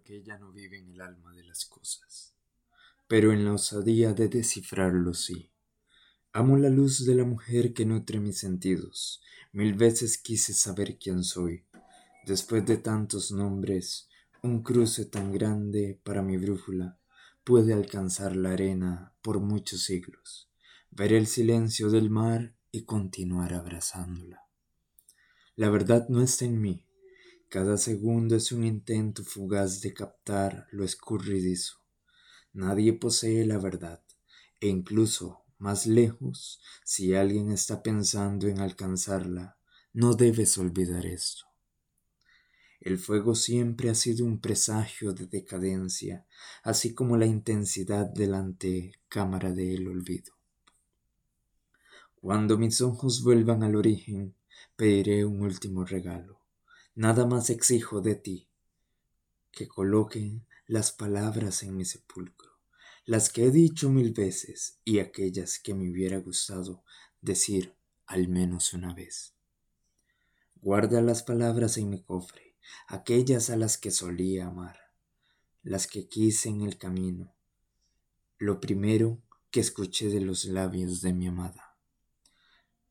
porque ella no vive en el alma de las cosas, pero en la osadía de descifrarlo sí. Amo la luz de la mujer que nutre mis sentidos. Mil veces quise saber quién soy. Después de tantos nombres, un cruce tan grande para mi brújula puede alcanzar la arena por muchos siglos. Ver el silencio del mar y continuar abrazándola. La verdad no está en mí. Cada segundo es un intento fugaz de captar lo escurridizo. Nadie posee la verdad, e incluso más lejos, si alguien está pensando en alcanzarla, no debes olvidar esto. El fuego siempre ha sido un presagio de decadencia, así como la intensidad delante cámara del olvido. Cuando mis ojos vuelvan al origen, pediré un último regalo. Nada más exijo de ti que coloquen las palabras en mi sepulcro, las que he dicho mil veces y aquellas que me hubiera gustado decir al menos una vez. Guarda las palabras en mi cofre, aquellas a las que solía amar, las que quise en el camino, lo primero que escuché de los labios de mi amada.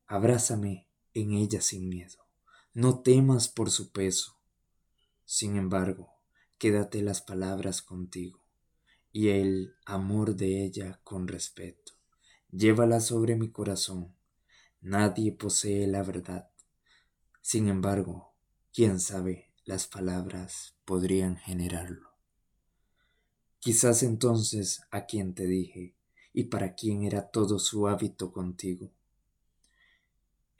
Abrázame en ella sin miedo. No temas por su peso. Sin embargo, quédate las palabras contigo y el amor de ella con respeto. Llévala sobre mi corazón. Nadie posee la verdad. Sin embargo, quién sabe, las palabras podrían generarlo. Quizás entonces a quien te dije y para quien era todo su hábito contigo,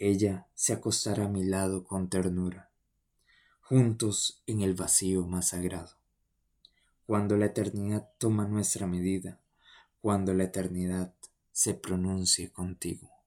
ella se acostará a mi lado con ternura, juntos en el vacío más sagrado. Cuando la eternidad toma nuestra medida, cuando la eternidad se pronuncie contigo.